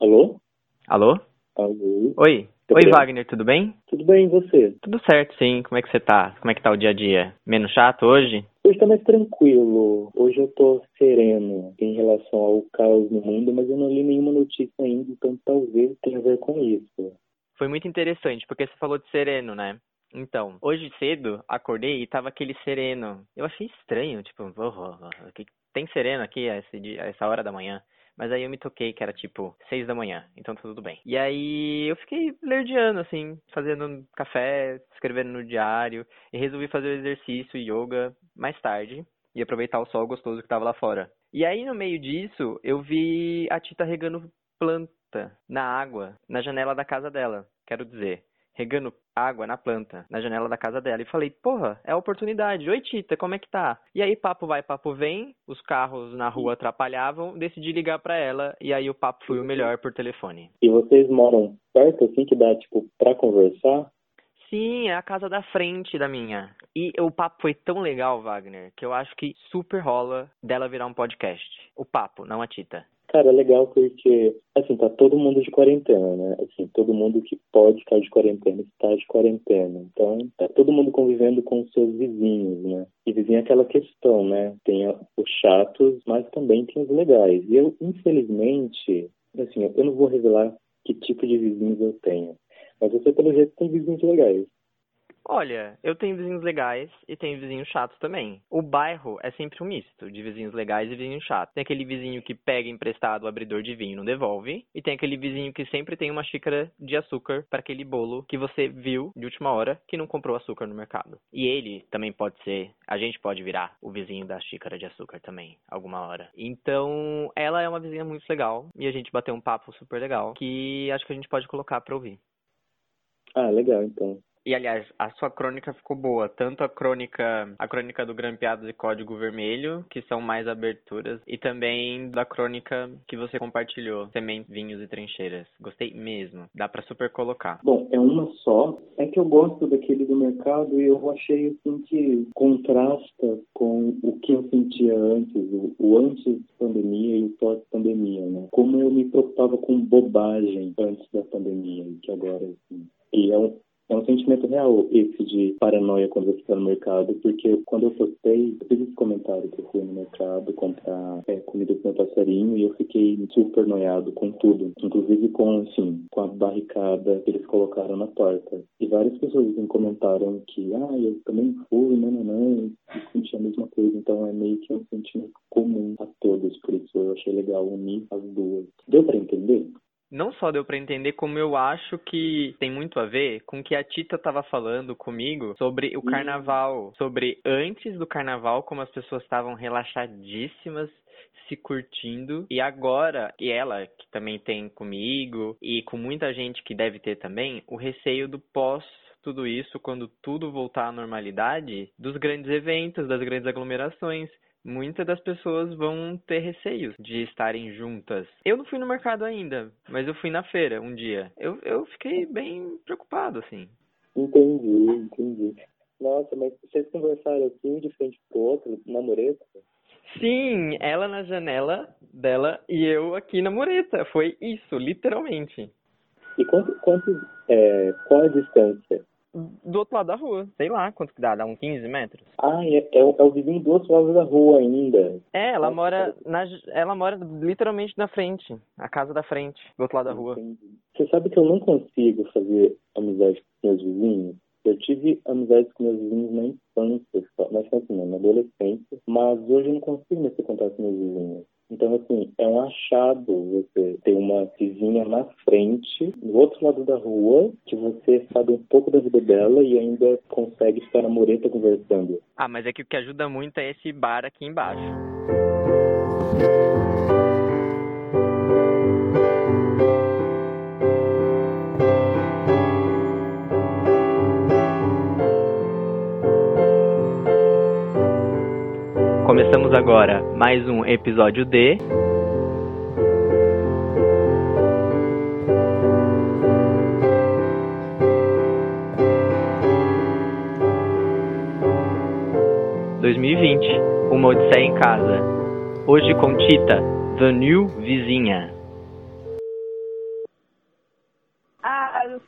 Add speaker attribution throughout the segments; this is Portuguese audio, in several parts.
Speaker 1: Alô?
Speaker 2: Alô?
Speaker 1: Alô?
Speaker 2: Oi. Oi, Wagner, tudo bem?
Speaker 1: Tudo bem, e você?
Speaker 2: Tudo certo, sim. Como é que você tá? Como é que tá o dia a dia? Menos chato hoje?
Speaker 1: Hoje tá mais tranquilo. Hoje eu tô sereno em relação ao caos no mundo, mas eu não li nenhuma notícia ainda, então talvez tenha a ver com isso.
Speaker 2: Foi muito interessante, porque você falou de sereno, né? Então, hoje cedo, acordei e tava aquele sereno. Eu achei estranho, tipo, oh, oh, oh, tem sereno aqui a essa hora da manhã. Mas aí eu me toquei que era tipo seis da manhã, então tá tudo bem. E aí eu fiquei lerdeando, assim, fazendo café, escrevendo no diário, e resolvi fazer o exercício e yoga mais tarde e aproveitar o sol gostoso que tava lá fora. E aí no meio disso, eu vi a Tita regando planta na água, na janela da casa dela. Quero dizer, regando água na planta, na janela da casa dela. E falei, porra, é a oportunidade. Oi, Tita, como é que tá? E aí, papo vai, papo vem, os carros na rua atrapalhavam, decidi ligar para ela e aí o papo foi o melhor por telefone.
Speaker 1: E vocês moram perto, assim, que dá, tipo, pra conversar?
Speaker 2: Sim, é a casa da frente da minha. E o papo foi tão legal, Wagner, que eu acho que super rola dela virar um podcast. O papo, não a Tita.
Speaker 1: Cara, é legal porque, assim, tá todo mundo de quarentena, né? Assim, todo mundo que pode ficar de quarentena está de quarentena. Então, tá todo mundo convivendo com seus vizinhos, né? E vizinho é aquela questão, né? Tem os chatos, mas também tem os legais. E eu, infelizmente, assim, eu não vou revelar que tipo de vizinhos eu tenho. Mas você, pelo jeito, tem vizinhos legais.
Speaker 2: Olha, eu tenho vizinhos legais e tenho vizinhos chatos também. O bairro é sempre um misto de vizinhos legais e vizinhos chatos. Tem aquele vizinho que pega emprestado o abridor de vinho e não devolve. E tem aquele vizinho que sempre tem uma xícara de açúcar para aquele bolo que você viu de última hora que não comprou açúcar no mercado. E ele também pode ser, a gente pode virar o vizinho da xícara de açúcar também, alguma hora. Então, ela é uma vizinha muito legal e a gente bateu um papo super legal que acho que a gente pode colocar para ouvir.
Speaker 1: Ah, legal, então.
Speaker 2: E aliás, a sua crônica ficou boa, tanto a crônica, a crônica do Grampeados e Código Vermelho, que são mais aberturas, e também da crônica que você compartilhou, Sementes, Vinhos e Trincheiras. Gostei mesmo, dá para super colocar.
Speaker 1: Bom, é uma só. É que eu gosto daquele do mercado e eu achei assim que contrasta com o que eu sentia antes, o, antes pandemia e o pós-pandemia, né? Como eu me preocupava com bobagem antes da pandemia, que agora assim, e é um, é um sentimento real esse de paranoia quando você está no mercado, porque quando eu postei, eu fiz esse comentário que eu fui no mercado comprar é, comida pro meu passarinho e eu fiquei super noiado com tudo, inclusive com, assim, com a barricada que eles colocaram na porta. E várias pessoas me comentaram que, ah, eu também fui, não, não, não, e senti a mesma coisa, então é meio que um sentimento comum a todos, por isso eu achei legal unir as duas. Deu para entender?
Speaker 2: Não só deu para entender, como eu acho que tem muito a ver com o que a Tita estava falando comigo sobre o carnaval, sobre antes do carnaval, como as pessoas estavam relaxadíssimas se curtindo e agora e ela que também tem comigo e com muita gente que deve ter também o receio do pós tudo isso quando tudo voltar à normalidade dos grandes eventos, das grandes aglomerações muitas das pessoas vão ter receios de estarem juntas. Eu não fui no mercado ainda, mas eu fui na feira um dia. Eu, eu fiquei bem preocupado, assim.
Speaker 1: Entendi, entendi. Nossa, mas vocês conversaram assim de frente pro outro, na mureta?
Speaker 2: Sim, ela na janela dela e eu aqui na mureta. Foi isso, literalmente.
Speaker 1: E quanto, quanto é, qual a distância?
Speaker 2: Do outro lado da rua. Sei lá quanto que dá, dá uns 15 metros.
Speaker 1: Ah, é, é, o, é o vizinho do outro lado da rua ainda.
Speaker 2: É, ela mora na, ela mora literalmente na frente, a casa da frente, do outro lado da rua.
Speaker 1: Você sabe que eu não consigo fazer amizade com meus vizinhos? Eu tive amizades com meus vizinhos na infância, na infância não, na adolescência, mas hoje eu não consigo mais ter contato com meus vizinhos. Então, assim, é um achado você ter uma vizinha na frente, do outro lado da rua, que você sabe um pouco da vida dela e ainda consegue estar na mureta conversando.
Speaker 2: Ah, mas é que o que ajuda muito é esse bar aqui embaixo. Começamos agora mais um episódio de. ...2020, Uma Odisseia em Casa. Hoje com Tita, The New Vizinha.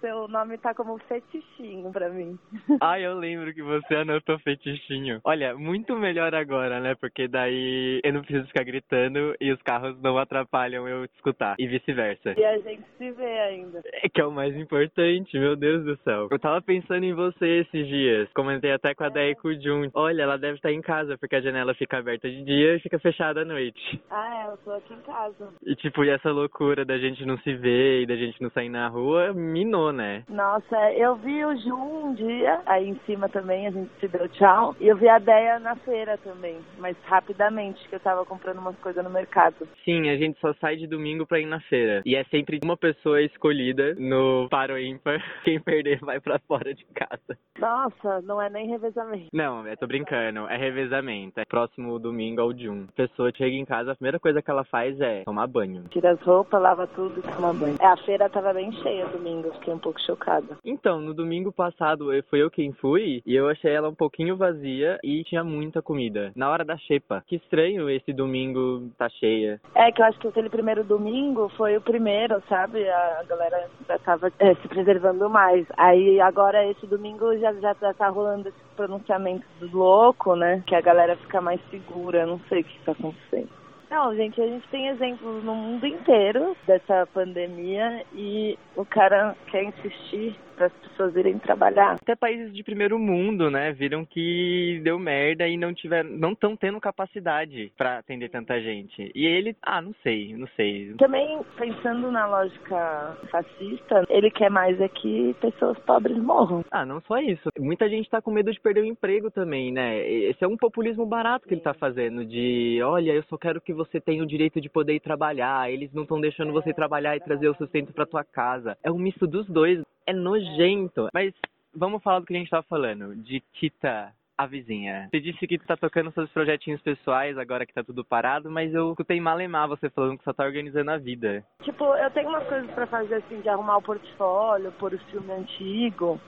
Speaker 3: Seu nome tá como fetichinho pra mim.
Speaker 2: Ah, eu lembro que você anotou fetichinho. Olha, muito melhor agora, né? Porque daí eu não preciso ficar gritando e os carros não atrapalham eu escutar. E vice-versa.
Speaker 3: E a gente se vê ainda.
Speaker 2: É que é o mais importante, meu Deus do céu. Eu tava pensando em você esses dias. Comentei até com a Day e com o Jun. Olha, ela deve estar em casa, porque a janela fica aberta de dia e fica fechada à noite.
Speaker 3: Ah, é, eu tô aqui em casa.
Speaker 2: E tipo, e essa loucura da gente não se ver e da gente não sair na rua, minou, né?
Speaker 3: Nossa, eu vi o Ju um dia, aí em cima também, a gente se deu tchau. E eu vi a Deia na feira também, mas rapidamente, que eu tava comprando umas coisas no mercado.
Speaker 2: Sim, a gente só sai de domingo pra ir na feira. E é sempre uma pessoa escolhida no paro ímpar. Quem perder vai pra fora de casa.
Speaker 3: Nossa, não é nem revezamento.
Speaker 2: Não, eu tô brincando. É revezamento. É próximo domingo ao de um. A pessoa chega em casa, a primeira coisa que ela faz é tomar banho.
Speaker 3: Tira as roupas, lava tudo e toma banho. É, a feira tava bem cheia domingo, fiquei um pouco chocada.
Speaker 2: Então, no domingo passado eu- fui eu quem fui e eu achei ela um pouquinho vazia e tinha muita comida. Na hora da xepa. Que estranho esse domingo tá cheia.
Speaker 3: É que eu acho que aquele primeiro domingo foi o primeiro, sabe? A galera já tava é, se preservando mais. Aí agora esse domingo já, já, já tá rolando esse pronunciamento do louco, né? Que a galera fica mais segura. Eu não sei o que tá acontecendo. Não, gente, a gente tem exemplos no mundo inteiro dessa pandemia e o cara quer insistir para as pessoas irem trabalhar.
Speaker 2: Até países de primeiro mundo, né, viram que deu merda e não tiver, não estão tendo capacidade pra atender tanta gente. E ele, ah, não sei, não sei.
Speaker 3: Também, pensando na lógica fascista, ele quer mais é que pessoas pobres morram.
Speaker 2: Ah, não só isso. Muita gente tá com medo de perder o emprego também, né? Esse é um populismo barato que ele tá fazendo, de olha, eu só quero que você tenha o direito de poder ir trabalhar, eles não estão deixando você trabalhar e trazer o sustento pra tua casa. É um misto dos dois, é nojento. Mas vamos falar do que a gente tava falando, de Tita. A vizinha. Você disse que tá tocando seus projetinhos pessoais agora que tá tudo parado, mas eu escutei malemar você falando que só tá organizando a vida.
Speaker 3: Tipo, eu tenho umas coisas pra fazer, assim, de arrumar o portfólio, pôr o filme antigo,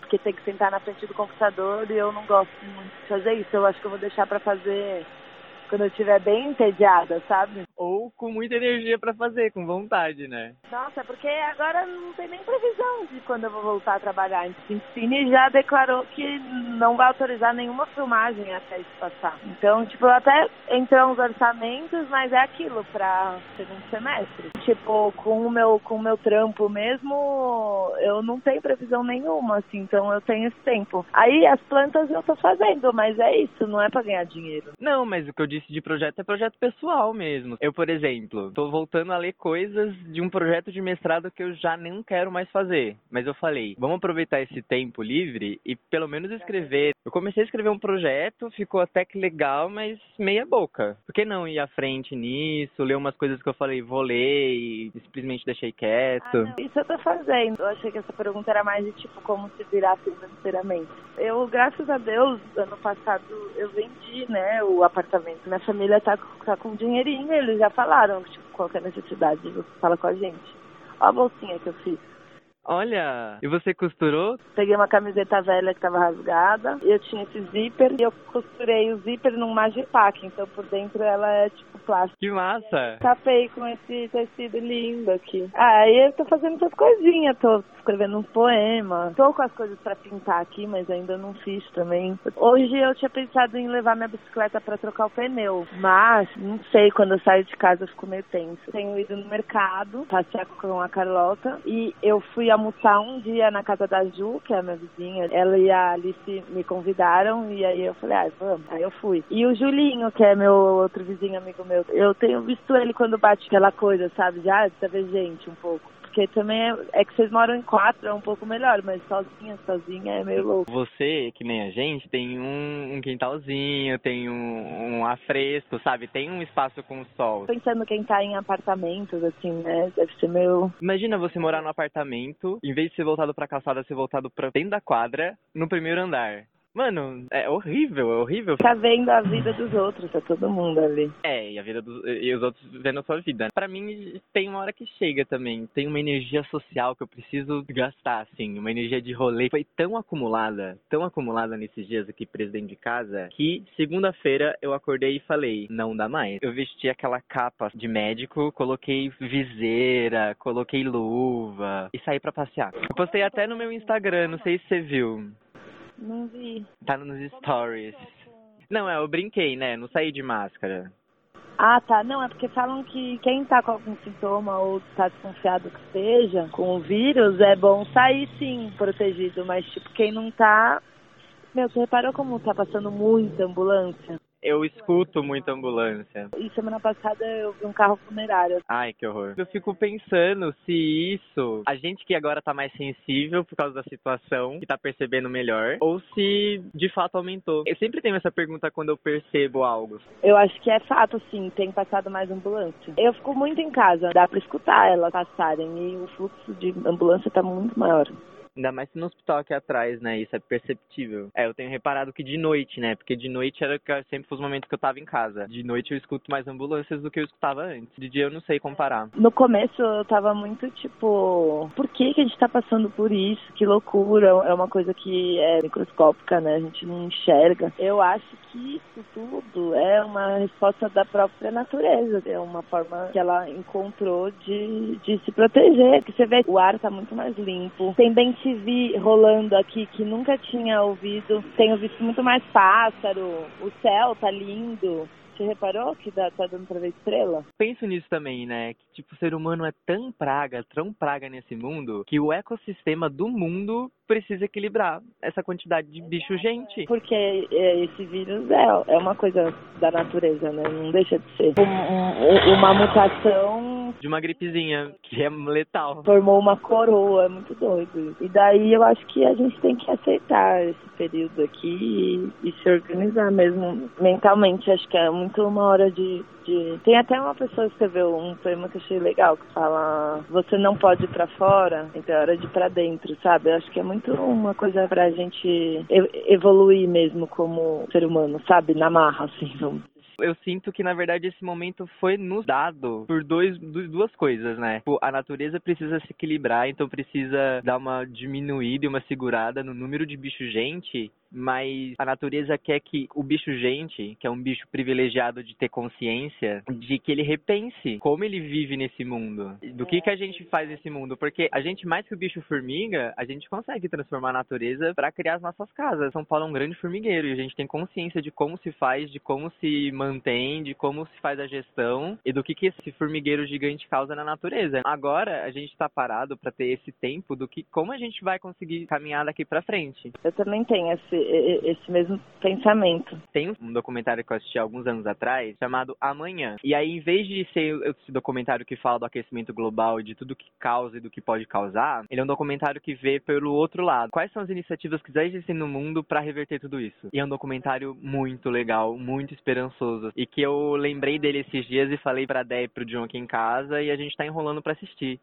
Speaker 3: porque tem que sentar na frente do computador e eu não gosto muito de fazer isso. Eu acho que eu vou deixar pra fazer quando eu estiver bem entediada, sabe?
Speaker 2: Ou com muita energia pra fazer, com vontade, né?
Speaker 3: Nossa, porque agora não tem nem previsão de quando eu vou voltar a trabalhar. O Cine já declarou que não vai autorizar nenhuma filmagem até isso passar. Então, tipo, até entrou uns orçamentos, mas é aquilo pra segundo semestre. Tipo, com o meu, com o meu trampo mesmo, eu não tenho previsão nenhuma, assim, então eu tenho esse tempo. Aí as plantas eu tô fazendo, mas é isso, não é pra ganhar dinheiro.
Speaker 2: Não, mas o que eu disse de projeto é projeto pessoal mesmo. Eu, por exemplo, tô voltando a ler coisas de um projeto de mestrado que eu já nem quero mais fazer. Mas eu falei, vamos aproveitar esse tempo livre e pelo menos escrever. Eu comecei a escrever um projeto, ficou até que legal, mas meia boca. Por que não ir à frente nisso, ler umas coisas que eu falei, vou ler e simplesmente deixei quieto?
Speaker 3: Ah, não, isso eu tô fazendo. Eu achei que essa pergunta era mais de tipo como se virar financeiramente. Eu, graças a Deus, ano passado eu vendi, né, o apartamento. Minha família tá, tá com dinheirinho, eles já falaram, tipo, qualquer necessidade, você fala com a gente. Ó a bolsinha que eu fiz.
Speaker 2: Olha, e você costurou?
Speaker 3: Peguei uma camiseta velha que tava rasgada, e eu tinha esse zíper, e eu costurei o zíper num magipack, então por dentro ela é tipo plástico.
Speaker 2: Que massa!
Speaker 3: Tapei com esse tecido lindo aqui. Ah, aí eu tô fazendo essas coisinhas, tô escrevendo um poema. Tô com as coisas pra pintar aqui, mas ainda não fiz também. Hoje eu tinha pensado em levar minha bicicleta pra trocar o pneu, mas não sei, quando eu saio de casa eu fico meio tenso. Tenho ido no mercado, passear com a Carlota, e eu fui almoçar um dia na casa da Ju, que é a minha vizinha. Ela e a Alice me convidaram, e aí eu falei, ah, vamos. Aí eu fui. E o Julinho, que é meu outro vizinho amigo meu, eu tenho visto ele quando bate aquela coisa, sabe? De, ah, ver gente um pouco. Porque também é, é que vocês moram em quatro, é um pouco melhor, mas sozinha, sozinha é meio louco.
Speaker 2: Você, que nem a gente, tem um, um quintalzinho, tem um, um afresco, sabe? Tem um espaço com sol.
Speaker 3: Pensando quem tá em apartamentos, assim, né? Deve ser meio.
Speaker 2: Imagina você morar num apartamento, em vez de ser voltado pra calçada, ser voltado pra dentro da quadra, no primeiro andar. Mano, é horrível, é horrível.
Speaker 3: Tá vendo a vida dos outros, tá todo mundo ali.
Speaker 2: É, e a vida dos e os outros vendo a sua vida. Para mim tem uma hora que chega também. Tem uma energia social que eu preciso gastar assim, uma energia de rolê. Foi tão acumulada, tão acumulada nesses dias aqui presidente de casa, que segunda-feira eu acordei e falei: "Não dá mais". Eu vesti aquela capa de médico, coloquei viseira, coloquei luva e saí para passear. Eu postei até no meu Instagram, não sei se você viu.
Speaker 3: Não vi.
Speaker 2: Tá nos stories. Não, é, eu brinquei, né? Não saí de máscara.
Speaker 3: Ah, tá. Não, é porque falam que quem tá com algum sintoma ou tá desconfiado que seja com o vírus, é bom sair sim protegido, mas tipo, quem não tá. Meu, você reparou como tá passando muita ambulância?
Speaker 2: Eu escuto muita ambulância.
Speaker 3: E semana passada eu vi um carro funerário.
Speaker 2: Ai, que horror. Eu fico pensando se isso, a gente que agora tá mais sensível por causa da situação, que tá percebendo melhor, ou se de fato aumentou. Eu sempre tenho essa pergunta quando eu percebo algo.
Speaker 3: Eu acho que é fato, sim, tem passado mais ambulância. Eu fico muito em casa, dá pra escutar elas passarem e o fluxo de ambulância tá muito maior.
Speaker 2: Ainda mais no hospital aqui atrás, né? Isso é perceptível. É, eu tenho reparado que de noite, né? Porque de noite era sempre os momentos que eu tava em casa. De noite eu escuto mais ambulâncias do que eu escutava antes. De dia eu não sei comparar.
Speaker 3: No começo eu tava muito tipo, por que que a gente tá passando por isso? Que loucura. É uma coisa que é microscópica, né? A gente não enxerga. Eu acho que isso tudo é uma resposta da própria natureza. É uma forma que ela encontrou de, de se proteger. Que você vê, o ar tá muito mais limpo. Tem bem vi rolando aqui que nunca tinha ouvido. Tenho visto muito mais pássaro, o céu tá lindo. Você reparou que dá, tá dando pra ver estrela?
Speaker 2: Penso nisso também, né? Que tipo, o ser humano é tão praga, tão praga nesse mundo, que o ecossistema do mundo precisa equilibrar essa quantidade de bicho gente.
Speaker 3: Porque é, esse vírus é, é uma coisa da natureza, né? Não deixa de ser. Um, um, uma mutação.
Speaker 2: De uma gripezinha, que é letal.
Speaker 3: Formou uma coroa, é muito doido. E daí eu acho que a gente tem que aceitar esse período aqui e, e se organizar mesmo mentalmente. Acho que é muito uma hora de, de, Tem até uma pessoa que escreveu um poema que eu achei legal, que fala você não pode ir pra fora, então é hora de ir pra dentro, sabe? Eu acho que é muito uma coisa pra gente evoluir mesmo como ser humano, sabe? Na marra, assim, vamos
Speaker 2: eu sinto que, na verdade, esse momento foi nos dado por dois, duas coisas, né? Tipo, a natureza precisa se equilibrar, então precisa dar uma diminuída e uma segurada no número de bicho-gente mas a natureza quer que o bicho gente, que é um bicho privilegiado de ter consciência, de que ele repense como ele vive nesse mundo, do que que a gente faz nesse mundo, porque a gente mais que o bicho formiga, a gente consegue transformar a natureza para criar as nossas casas. São Paulo é um grande formigueiro e a gente tem consciência de como se faz, de como se mantém, de como se faz a gestão e do que que esse formigueiro gigante causa na natureza. Agora a gente está parado para ter esse tempo do que como a gente vai conseguir caminhar daqui para frente.
Speaker 3: Eu também tenho esse esse mesmo pensamento.
Speaker 2: Tem um documentário que eu assisti alguns anos atrás chamado Amanhã. E aí, em vez de ser esse documentário que fala do aquecimento global e de tudo que causa e do que pode causar, ele é um documentário que vê pelo outro lado. Quais são as iniciativas que já existem no mundo para reverter tudo isso? E é um documentário muito legal, muito esperançoso. E que eu lembrei dele esses dias e falei pra Dé e pro John aqui em casa e a gente tá enrolando para assistir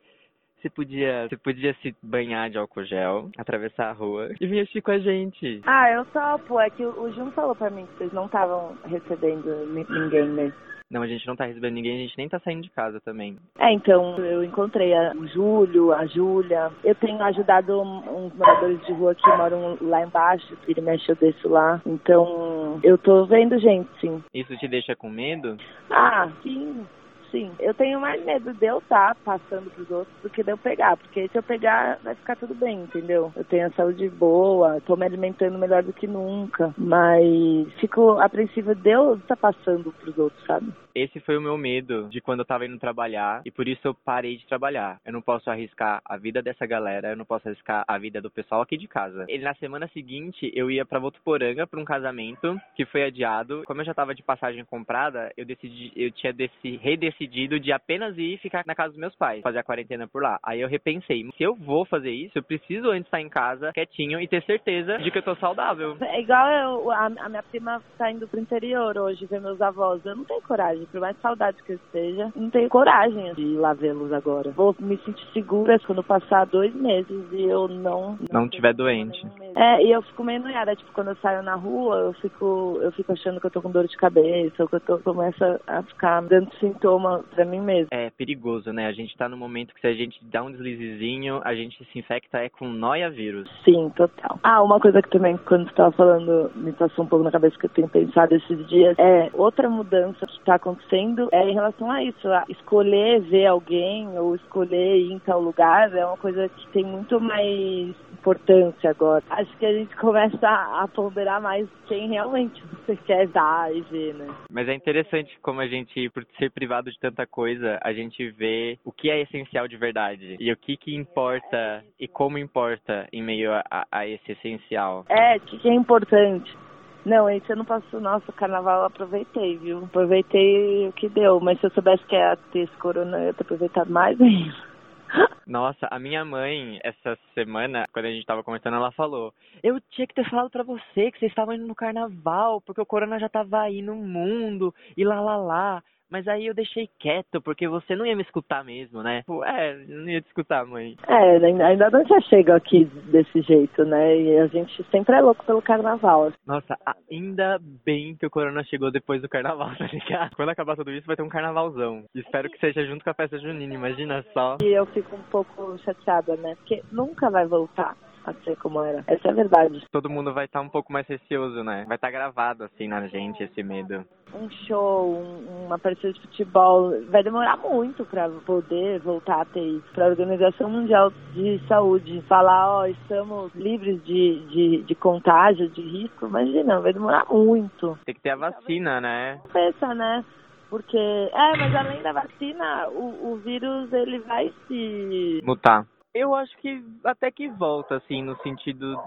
Speaker 2: você podia, você podia se banhar de álcool gel, atravessar a rua e vir assistir com a gente.
Speaker 3: Ah, eu topo. É que o Jun falou pra mim que vocês não estavam recebendo ninguém, né?
Speaker 2: Não, a gente não tá recebendo ninguém, a gente nem tá saindo de casa também.
Speaker 3: É, então, eu encontrei a, o Júlio, a Júlia. Eu tenho ajudado uns moradores de rua que moram lá embaixo, que ele mexe, eu desço lá. Então, eu tô vendo gente, sim.
Speaker 2: Isso te deixa com medo?
Speaker 3: Ah, sim sim. Eu tenho mais medo de eu estar tá passando pros outros do que de eu pegar, porque se eu pegar, vai ficar tudo bem, entendeu? Eu tenho a saúde boa, tô me alimentando melhor do que nunca, mas fico apreensiva de eu estar tá passando pros outros, sabe?
Speaker 2: Esse foi o meu medo de quando eu tava indo trabalhar e por isso eu parei de trabalhar. Eu não posso arriscar a vida dessa galera, eu não posso arriscar a vida do pessoal aqui de casa. E na semana seguinte eu ia para Votuporanga para um casamento que foi adiado. Como eu já tava de passagem comprada, eu decidi, eu tinha desse, redecidido decidido de apenas ir ficar na casa dos meus pais, fazer a quarentena por lá. Aí eu repensei, se eu vou fazer isso, eu preciso antes estar em casa, quietinho, e ter certeza de que eu tô saudável.
Speaker 3: É igual eu, a, a minha prima tá indo pro interior hoje ver meus avós. Eu não tenho coragem, por mais saudade que eu esteja, não tenho coragem de ir lá vê-los agora. Vou me sentir segura quando passar dois meses e eu não.
Speaker 2: Não, não tiver doente.
Speaker 3: É, e eu fico meio noiada, tipo, quando eu saio na rua, eu fico, eu fico achando que eu tô com dor de cabeça, ou que eu tô, começo a ficar dando sintoma pra mim mesmo.
Speaker 2: É perigoso, né? A gente tá no momento que se a gente dá um deslizezinho, a gente se infecta é com noia vírus.
Speaker 3: Sim, total. Ah, uma coisa que também, quando você tava falando, me passou um pouco na cabeça que eu tenho pensado esses dias, é outra mudança que tá acontecendo é em relação a isso, a escolher ver alguém ou escolher ir em tal lugar, é uma coisa que tem muito mais importância agora. Acho que a gente começa a ponderar mais quem realmente você quer dar e ver, né?
Speaker 2: Mas é interessante como a gente, por ser privado de tanta coisa, a gente vê o que é essencial de verdade e o que que importa e como importa em meio a, a esse essencial.
Speaker 3: É, o que, que é importante. Não, esse ano passou, nossa, carnaval eu aproveitei, viu? Aproveitei o que deu, mas se eu soubesse que ia ter esse corona, eu ia ter aproveitado mais ainda.
Speaker 2: Nossa, a minha mãe, essa semana, quando a gente tava conversando, ela falou: Eu tinha que ter falado para você que vocês estavam indo no carnaval, porque o corona já tava aí no mundo, e lá lá lá. Mas aí eu deixei quieto, porque você não ia me escutar mesmo, né? Tipo, é, não ia te escutar, mãe.
Speaker 3: É, ainda não já chega aqui desse jeito, né? E a gente sempre é louco pelo carnaval.
Speaker 2: Nossa, ainda bem que o corona chegou depois do carnaval, tá ligado? Quando acabar tudo isso, vai ter um carnavalzão. Espero que seja junto com a festa junina, imagina só.
Speaker 3: E eu fico um pouco chateada, né? Porque nunca vai voltar a ser como era. Essa é a verdade.
Speaker 2: Todo mundo vai estar tá um pouco mais receoso, né? Vai estar tá gravado assim na gente esse medo.
Speaker 3: Um show, um, uma partida de futebol, vai demorar muito para poder voltar a ter isso. Para a Organização Mundial de Saúde falar, ó, oh, estamos livres de, de, de contágio, de risco, imagina, vai demorar muito.
Speaker 2: Tem que ter a vacina, né?
Speaker 3: Pensa, né? Porque, é, mas além da vacina, o, o vírus ele vai se
Speaker 2: mutar. Eu acho que até que volta, assim, no sentido.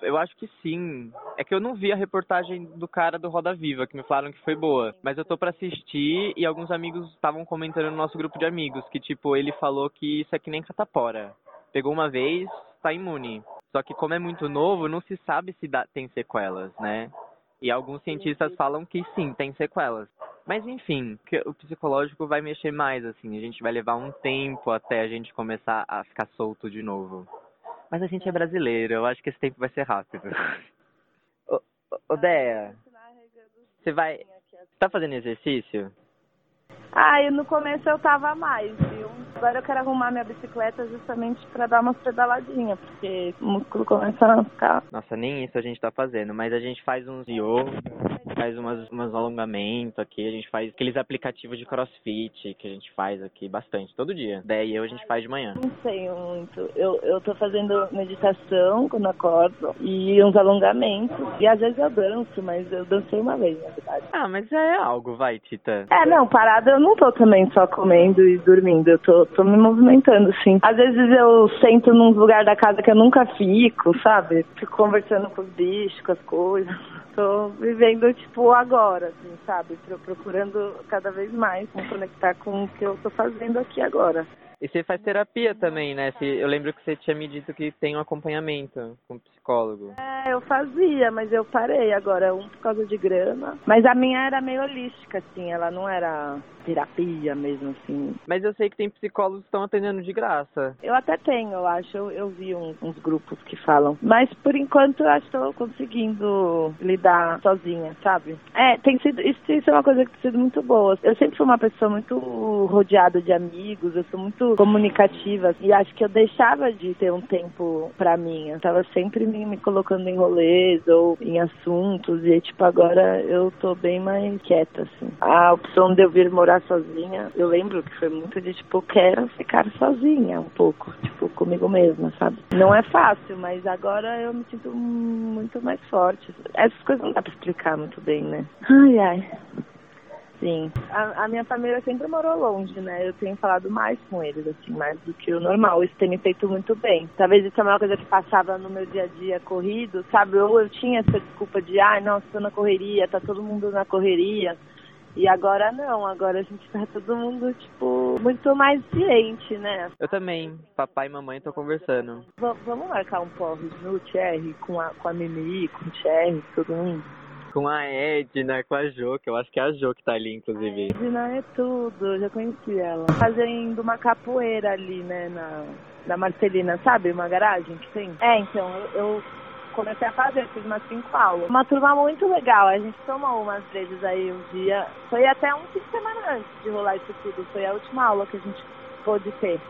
Speaker 2: Eu acho que sim. É que eu não vi a reportagem do cara do Roda Viva, que me falaram que foi boa. Mas eu tô para assistir e alguns amigos estavam comentando no nosso grupo de amigos que, tipo, ele falou que isso é que nem catapora. Pegou uma vez, tá imune. Só que como é muito novo, não se sabe se dá, tem sequelas, né? E alguns cientistas falam que sim, tem sequelas. Mas enfim, o psicológico vai mexer mais, assim. A gente vai levar um tempo até a gente começar a ficar solto de novo. Mas a gente é brasileiro, eu acho que esse tempo vai ser rápido. ô, Dea, você vai. Você tá fazendo exercício?
Speaker 3: Ah, e no começo eu tava mais, viu? Agora eu quero arrumar minha bicicleta justamente para dar umas pedaladinhas, porque o músculo começa a ficar.
Speaker 2: Nossa, nem isso a gente tá fazendo, mas a gente faz uns yoga, faz umas, umas alongamentos aqui, a gente faz aqueles aplicativos de crossfit que a gente faz aqui bastante, todo dia. Daí eu a gente faz de manhã.
Speaker 3: Não sei muito. Eu, eu tô fazendo meditação quando acordo e uns alongamentos. E às vezes eu danço, mas eu dancei uma vez, na verdade.
Speaker 2: Ah, mas é algo, vai, Tita.
Speaker 3: É, não, parada eu não tô também só comendo e dormindo. Eu tô, tô me movimentando, sim. Às vezes eu sento num lugar da casa que eu nunca fico, sabe? Fico conversando com os bichos, com as coisas tô vivendo, tipo, agora, assim, sabe? Procurando cada vez mais me conectar com o que eu tô fazendo aqui agora.
Speaker 2: E você faz terapia também, né? Eu lembro que você tinha me dito que tem um acompanhamento com psicólogo.
Speaker 3: É, eu fazia, mas eu parei agora, um por causa de grana. Mas a minha era meio holística, assim, ela não era terapia mesmo, assim.
Speaker 2: Mas eu sei que tem psicólogos que estão atendendo de graça.
Speaker 3: Eu até tenho, eu acho. Eu, eu vi um, uns grupos que falam. Mas por enquanto eu acho que estou conseguindo lidar sozinha, sabe? É, tem sido. Isso, isso é uma coisa que tem sido muito boa. Eu sempre fui uma pessoa muito rodeada de amigos, eu sou muito comunicativa. E acho que eu deixava de ter um tempo pra mim. Eu tava sempre me, me colocando em rolês ou em assuntos. E tipo, agora eu tô bem mais quieta, assim. A opção de eu vir morar sozinha, eu lembro que foi muito de tipo, quero ficar sozinha um pouco, tipo, comigo mesma, sabe? Não é fácil, mas agora eu me sinto muito mais forte. Essas coisas não dá pra explicar muito bem, né? Ai, ai. Sim. A, a, minha família sempre morou longe, né? Eu tenho falado mais com eles, assim, mais do que o normal. Isso tem me feito muito bem. Talvez isso é uma coisa que passava no meu dia a dia corrido, sabe? Ou eu tinha essa desculpa de, ai, ah, nossa, tô na correria, tá todo mundo na correria. E agora não, agora a gente tá todo mundo, tipo, muito mais ciente, né?
Speaker 2: Eu também. Papai e mamãe estão conversando.
Speaker 3: V vamos marcar um porre no Thierry, com a, com a Mimi, com o Thierry, todo mundo?
Speaker 2: Com a Edna, com a Jo, que eu acho que é a Jo que tá ali, inclusive.
Speaker 3: A Edna é tudo, eu já conheci ela. Fazendo uma capoeira ali, né, na, na Marcelina, sabe? Uma garagem que tem. É, então, eu, eu comecei a fazer, fiz umas cinco aulas. Uma turma muito legal, a gente tomou umas vezes aí um dia. Foi até um fim de semana antes de rolar isso tudo, foi a última aula que a gente pôde ter.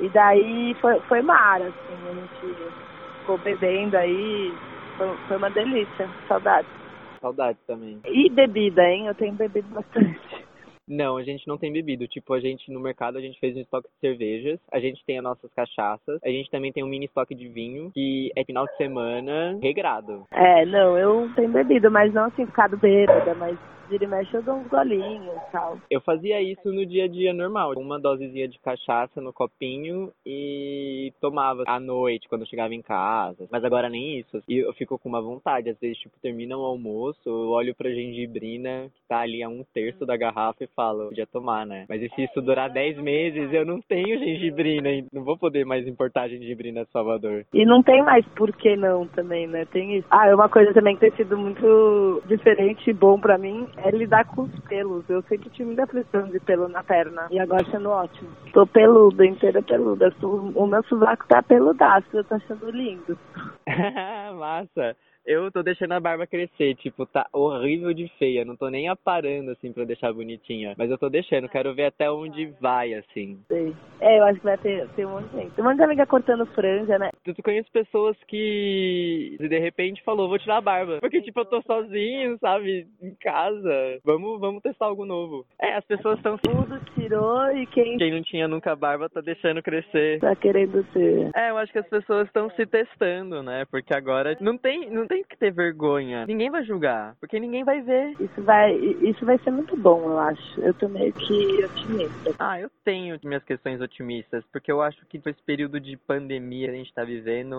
Speaker 3: E daí foi, foi mar, assim, a gente ficou bebendo aí, foi, foi uma delícia, saudade.
Speaker 2: Saudade também.
Speaker 3: E bebida, hein? Eu tenho bebido bastante.
Speaker 2: Não, a gente não tem bebido. Tipo, a gente no mercado a gente fez um estoque de cervejas, a gente tem as nossas cachaças, a gente também tem um mini estoque de vinho, que é final de semana regrado.
Speaker 3: É, não, eu tenho bebido, mas não assim ficado bêbada, mas vira e mexe eu dou uns golinhos e tal.
Speaker 2: Eu fazia isso no dia a dia normal, uma dosezinha de cachaça no copinho e tomava à noite quando eu chegava em casa. Mas agora nem isso. E eu fico com uma vontade, às vezes, tipo, termina o almoço, eu olho pra gengibrina, que tá ali a um terço da garrafa e falo, podia tomar, né? Mas e se isso durar 10 meses, eu não tenho gengibrina, não vou poder mais importar gengibrina de Salvador.
Speaker 3: E não tem mais por que não também, né? Tem isso. Ah, é uma coisa também que tem sido muito diferente e bom pra mim é lidar com os pelos. Eu sempre tive muita aflição de pelo na perna. E agora sendo ótimo. Tô peluda, inteira peluda. O meu sovaco tá peludaço, eu tô achando lindo.
Speaker 2: Massa. Eu tô deixando a barba crescer, tipo, tá horrível de feia. Não tô nem aparando, assim, pra deixar bonitinha. Mas eu tô deixando, quero ver até onde vai, assim.
Speaker 3: Sei. É, eu acho que vai ter, ter um monte de gente. Tem um monte de amiga cortando franja, né?
Speaker 2: Tu, tu conhece pessoas que, de repente, falou, vou tirar a barba. Porque, tipo, eu tô sozinho, sabe? Em casa. Vamos, vamos testar algo novo. É, as pessoas estão...
Speaker 3: Tudo tirou e quem...
Speaker 2: Quem não tinha nunca barba tá deixando crescer.
Speaker 3: Tá querendo ter.
Speaker 2: É, eu acho que as pessoas estão se testando, né? Porque agora não tem... Não tem que ter vergonha. Ninguém vai julgar, porque ninguém vai ver.
Speaker 3: Isso vai, isso vai ser muito bom, eu acho. Eu tô meio que otimista.
Speaker 2: Ah, eu tenho minhas questões otimistas, porque eu acho que esse período de pandemia a gente tá vivendo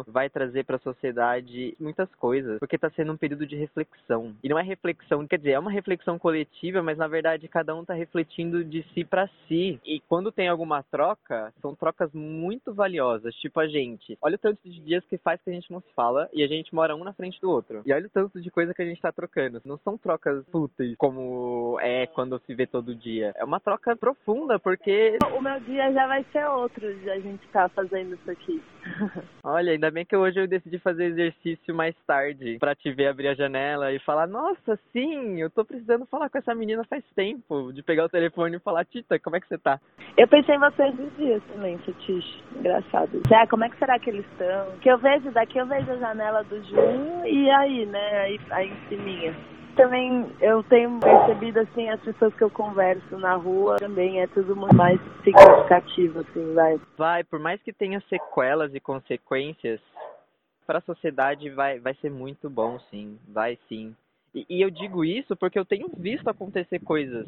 Speaker 2: vai trazer para a sociedade muitas coisas, porque tá sendo um período de reflexão. E não é reflexão, quer dizer, é uma reflexão coletiva, mas na verdade cada um tá refletindo de si para si. E quando tem alguma troca, são trocas muito valiosas, tipo a gente. Olha o tanto de dias que faz que a gente não se fala e a gente mora um na frente do outro. E olha o tanto de coisa que a gente tá trocando. Não são trocas fúteis, como é quando se vê todo dia. É uma troca profunda, porque.
Speaker 3: O meu dia já vai ser outro de a gente tá fazendo isso aqui.
Speaker 2: olha, ainda bem que hoje eu decidi fazer exercício mais tarde, pra te ver abrir a janela e falar: Nossa, sim, eu tô precisando falar com essa menina faz tempo. De pegar o telefone e falar: Tita, como é que você tá?
Speaker 3: Eu pensei em vocês esses dias também, Fetiche. Engraçado. Já, como é que será que eles estão? Que eu vejo daqui, eu vejo a janela do Junho e aí, né, aí, aí em cima. Também eu tenho percebido, assim, as pessoas que eu converso na rua também é tudo mais significativo, assim, vai.
Speaker 2: Vai, por mais que tenha sequelas e consequências, para a sociedade vai, vai ser muito bom, sim, vai sim. E, e eu digo isso porque eu tenho visto acontecer coisas.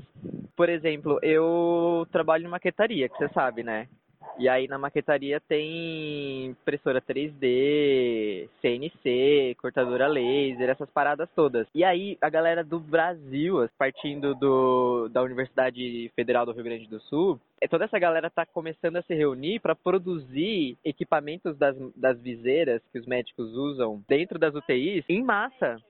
Speaker 2: Por exemplo, eu trabalho em maquetaria, que você sabe, né? E aí na maquetaria tem impressora 3D, CNC, cortadora laser, essas paradas todas. E aí a galera do Brasil, partindo do, da Universidade Federal do Rio Grande do Sul, é, toda essa galera tá começando a se reunir para produzir equipamentos das, das viseiras que os médicos usam dentro das UTIs em massa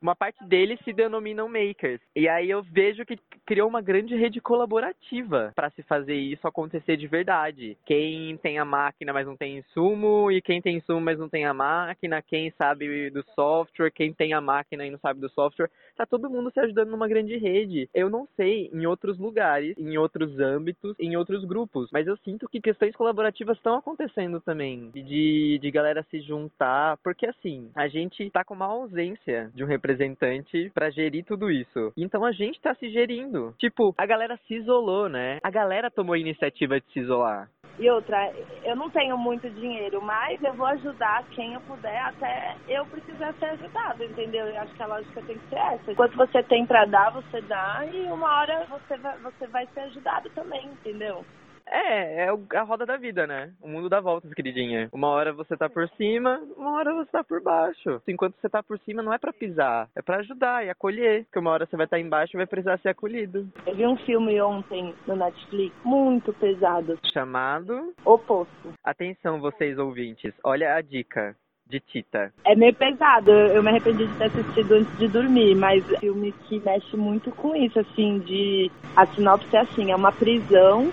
Speaker 2: uma parte deles se denominam makers. E aí eu vejo que criou uma grande rede colaborativa para se fazer isso acontecer de verdade. Quem tem a máquina, mas não tem insumo, e quem tem insumo, mas não tem a máquina, quem sabe do software, quem tem a máquina e não sabe do software, tá todo mundo se ajudando numa grande rede. Eu não sei em outros lugares, em outros âmbitos, em outros grupos, mas eu sinto que questões colaborativas estão acontecendo também, de, de galera se juntar, porque assim, a gente tá com uma ausência de um representante representante para gerir tudo isso. Então a gente tá se gerindo. Tipo, a galera se isolou, né? A galera tomou a iniciativa de se isolar.
Speaker 3: E outra, eu não tenho muito dinheiro, mas eu vou ajudar quem eu puder até eu precisar ser ajudado, entendeu? Eu acho que a lógica tem que ser essa. Enquanto você tem para dar, você dá e uma hora você vai, você vai ser ajudado também, entendeu?
Speaker 2: É, é a roda da vida, né? O mundo dá voltas, queridinha. Uma hora você tá por cima, uma hora você tá por baixo. Enquanto você tá por cima, não é para pisar, é para ajudar e acolher. Porque uma hora você vai estar tá embaixo e vai precisar ser acolhido.
Speaker 3: Eu vi um filme ontem no Netflix, muito pesado.
Speaker 2: Chamado?
Speaker 3: Oposto.
Speaker 2: Atenção, vocês ouvintes, olha a dica de Tita?
Speaker 3: É meio pesado, eu me arrependi de ter assistido antes de dormir, mas é um filme que mexe muito com isso, assim, de... A sinopse é assim, é uma prisão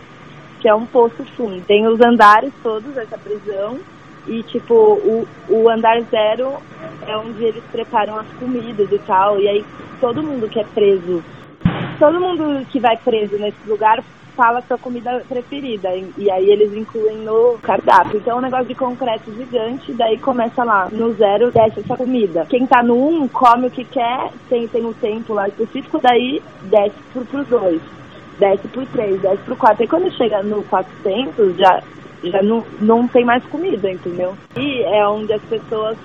Speaker 3: que é um poço fundo. Tem os andares todos dessa prisão e, tipo, o, o andar zero é onde eles preparam as comidas e tal, e aí todo mundo que é preso, todo mundo que vai preso nesse lugar fala sua comida preferida. E, aí eles incluem no cardápio. Então é um negócio de concreto gigante, daí começa lá, no zero, desce essa comida. Quem tá no um, come o que quer, tem, tem um tempo lá específico, daí desce pro, pros dois. Desce pro três, desce pro quatro. E quando chega no 400, já, já não, não tem mais comida, entendeu? E é onde as pessoas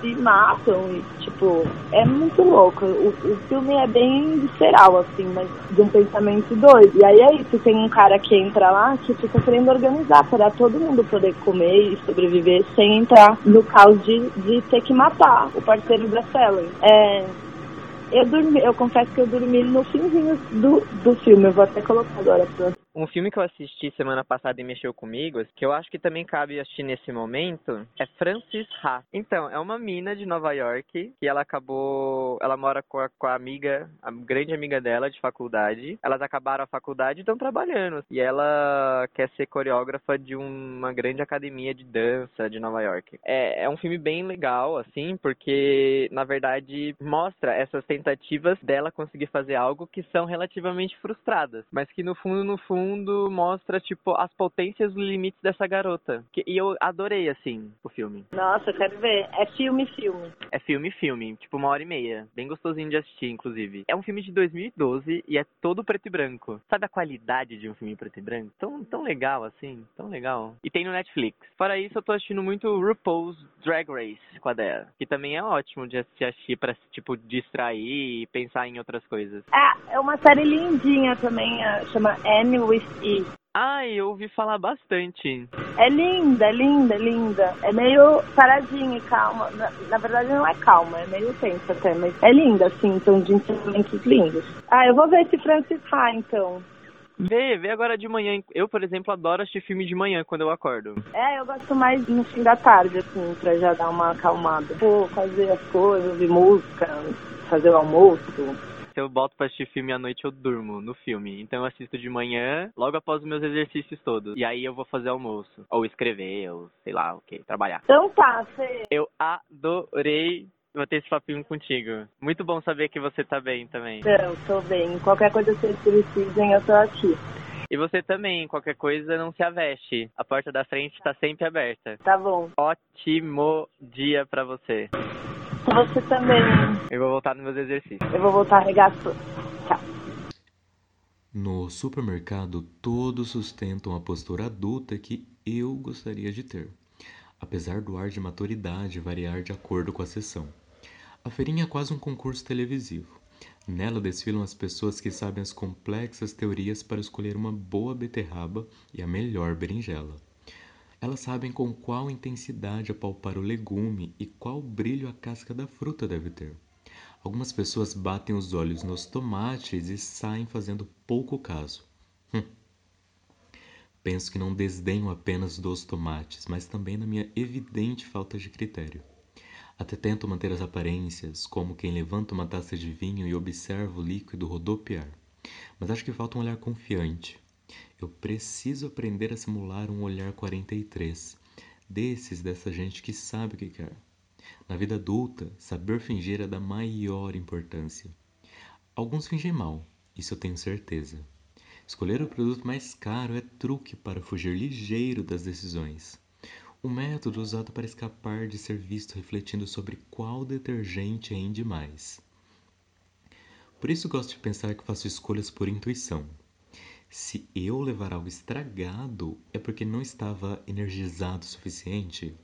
Speaker 3: se matam e, tipo, é muito louco. O, o filme é bem visceral, assim, mas de um pensamento doido. E aí é isso, tem um cara que entra lá que fica querendo organizar para todo mundo poder comer e sobreviver sem entrar no caos de, de ter que matar o parceiro da Sally. É, eu dormi, eu confesso que eu dormi no finzinho do, do filme, eu vou até colocar agora pra
Speaker 2: um filme que eu assisti semana passada e mexeu comigo, que eu acho que também cabe assistir nesse momento, é Francis Ha. Então, é uma mina de Nova York que ela acabou. Ela mora com a, com a amiga, a grande amiga dela de faculdade. Elas acabaram a faculdade e estão trabalhando. E ela quer ser coreógrafa de uma grande academia de dança de Nova York. É, é um filme bem legal, assim, porque na verdade mostra essas tentativas dela conseguir fazer algo que são relativamente frustradas, mas que no fundo, no fundo, mundo mostra, tipo, as potências e limites dessa garota. E eu adorei, assim, o filme.
Speaker 3: Nossa, eu quero ver. É filme, filme.
Speaker 2: É filme, filme. Tipo, uma hora e meia. Bem gostosinho de assistir, inclusive. É um filme de 2012 e é todo preto e branco. Sabe a qualidade de um filme preto e branco? Tão, tão legal, assim. Tão legal. E tem no Netflix. Fora isso, eu tô assistindo muito RuPaul's Drag Race com a Dea. Que também é ótimo de assistir pra, tipo, distrair e pensar em outras coisas.
Speaker 3: É, é uma série lindinha também. Chama Anne with E.
Speaker 2: Ai, eu ouvi falar bastante.
Speaker 3: É linda, é linda, é linda. É meio paradinha e calma. Na, na, verdade não é calma, é meio tensa até, mas é linda, assim, são de instrumentos lindos. Ah, eu vou ver esse Francis Ha, então.
Speaker 2: Vê, vê agora de manhã. Eu, por exemplo, adoro assistir filme de manhã quando eu acordo.
Speaker 3: É, eu gosto mais no fim da tarde, assim, pra já dar uma acalmada. Vou fazer as coisas, ouvir música, fazer o almoço
Speaker 2: se eu boto pra assistir filme à noite, eu durmo no filme. Então eu assisto de manhã, logo após os meus exercícios todos. E aí eu vou fazer almoço. Ou escrever, ou sei lá o que, trabalhar.
Speaker 3: Então tá, Fê.
Speaker 2: Eu adorei vou ter esse papinho contigo. Muito bom saber que você tá bem também.
Speaker 3: Eu tô bem. Qualquer coisa que vocês precisem, eu tô aqui.
Speaker 2: E você também, qualquer coisa, não se aveste. A porta da frente tá sempre aberta.
Speaker 3: Tá bom.
Speaker 2: Ótimo dia para você.
Speaker 3: Você também.
Speaker 2: Eu vou voltar nos meus exercícios.
Speaker 3: Eu vou voltar a regar tudo. Tchau.
Speaker 4: No supermercado, todos sustentam a postura adulta que eu gostaria de ter, apesar do ar de maturidade variar de acordo com a sessão. A feirinha é quase um concurso televisivo. Nela desfilam as pessoas que sabem as complexas teorias para escolher uma boa beterraba e a melhor berinjela. Elas sabem com qual intensidade apalpar o legume e qual brilho a casca da fruta deve ter. Algumas pessoas batem os olhos nos tomates e saem fazendo pouco caso. Hum. Penso que não desdenho apenas dos tomates, mas também da minha evidente falta de critério. Até tento manter as aparências, como quem levanta uma taça de vinho e observa o líquido rodopiar. Mas acho que falta um olhar confiante, eu preciso aprender a simular um olhar 43, desses dessa gente que sabe o que quer. Na vida adulta, saber fingir é da maior importância. Alguns fingem mal, isso eu tenho certeza. Escolher o produto mais caro é truque para fugir ligeiro das decisões. Um método usado para escapar de ser visto refletindo sobre qual detergente rende mais. Por isso gosto de pensar que faço escolhas por intuição. Se eu levar algo estragado, é porque não estava energizado o suficiente?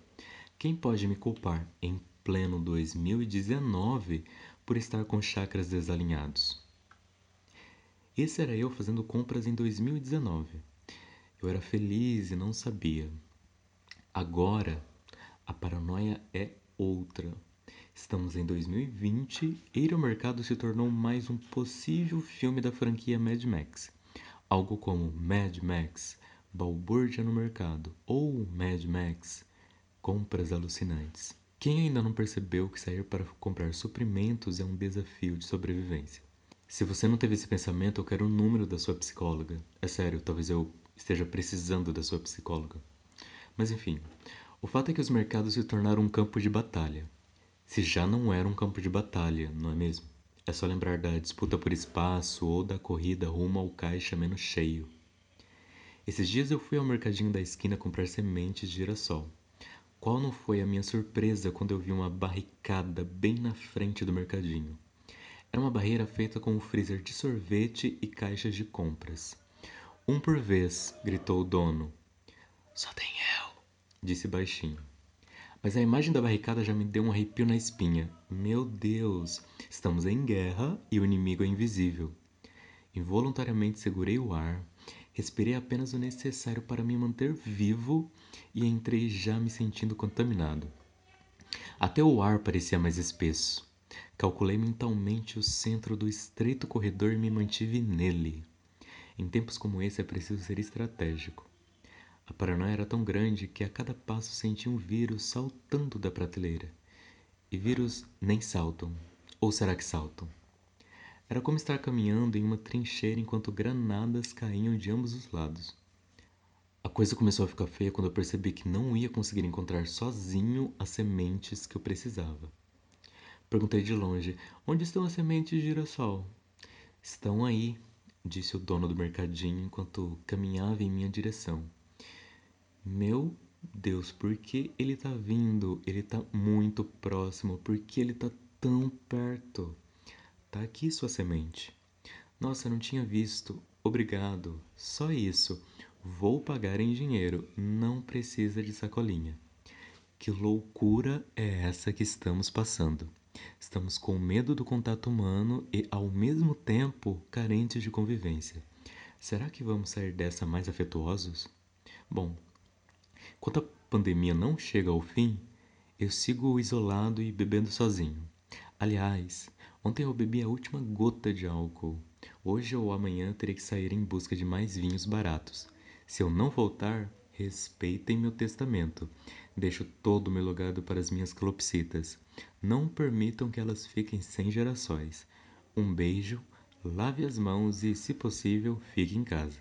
Speaker 4: Quem pode me culpar em pleno 2019 por estar com chakras desalinhados? Esse era eu fazendo compras em 2019. Eu era feliz e não sabia. Agora, a paranoia é outra. Estamos em 2020 e ir ao mercado se tornou mais um possível filme da franquia Mad Max. Algo como Mad Max, Balbúrdia no mercado ou Mad Max, compras alucinantes. Quem ainda não percebeu que sair para comprar suprimentos é um desafio de sobrevivência? Se você não teve esse pensamento, eu quero o número da sua psicóloga. É sério, talvez eu esteja precisando da sua psicóloga. Mas enfim, o fato é que os mercados se tornaram um campo de batalha. Se já não era um campo de batalha, não é mesmo? É só lembrar da disputa por espaço ou da corrida rumo ao caixa menos cheio. Esses dias eu fui ao mercadinho da esquina comprar sementes de girassol. Qual não foi a minha surpresa quando eu vi uma barricada bem na frente do mercadinho? Era uma barreira feita com um freezer de sorvete e caixas de compras. Um por vez, gritou o dono. Só tem eu, disse baixinho. Mas a imagem da barricada já me deu um arrepio na espinha. Meu Deus, estamos em guerra e o inimigo é invisível. Involuntariamente segurei o ar, respirei apenas o necessário para me manter vivo e entrei já me sentindo contaminado. Até o ar parecia mais espesso. Calculei mentalmente o centro do estreito corredor e me mantive nele. Em tempos como esse é preciso ser estratégico. A paranoia era tão grande que a cada passo sentia um vírus saltando da prateleira. E vírus nem saltam. Ou será que saltam? Era como estar caminhando em uma trincheira enquanto granadas caíam de ambos os lados. A coisa começou a ficar feia quando eu percebi que não ia conseguir encontrar sozinho as sementes que eu precisava. Perguntei de longe: Onde estão as sementes de girassol? Estão aí, disse o dono do mercadinho enquanto caminhava em minha direção. Meu Deus, por que ele tá vindo? Ele tá muito próximo. Por que ele tá tão perto? Tá aqui sua semente. Nossa, não tinha visto. Obrigado. Só isso. Vou pagar em dinheiro. Não precisa de sacolinha. Que loucura é essa que estamos passando? Estamos com medo do contato humano e, ao mesmo tempo, carentes de convivência. Será que vamos sair dessa mais afetuosos? Bom, Enquanto a pandemia não chega ao fim, eu sigo isolado e bebendo sozinho. Aliás, ontem eu bebi a última gota de álcool. Hoje ou amanhã terei que sair em busca de mais vinhos baratos. Se eu não voltar, respeitem meu testamento. Deixo todo o meu legado para as minhas calopsitas. Não permitam que elas fiquem sem gerações. Um beijo, lave as mãos e, se possível, fique em casa.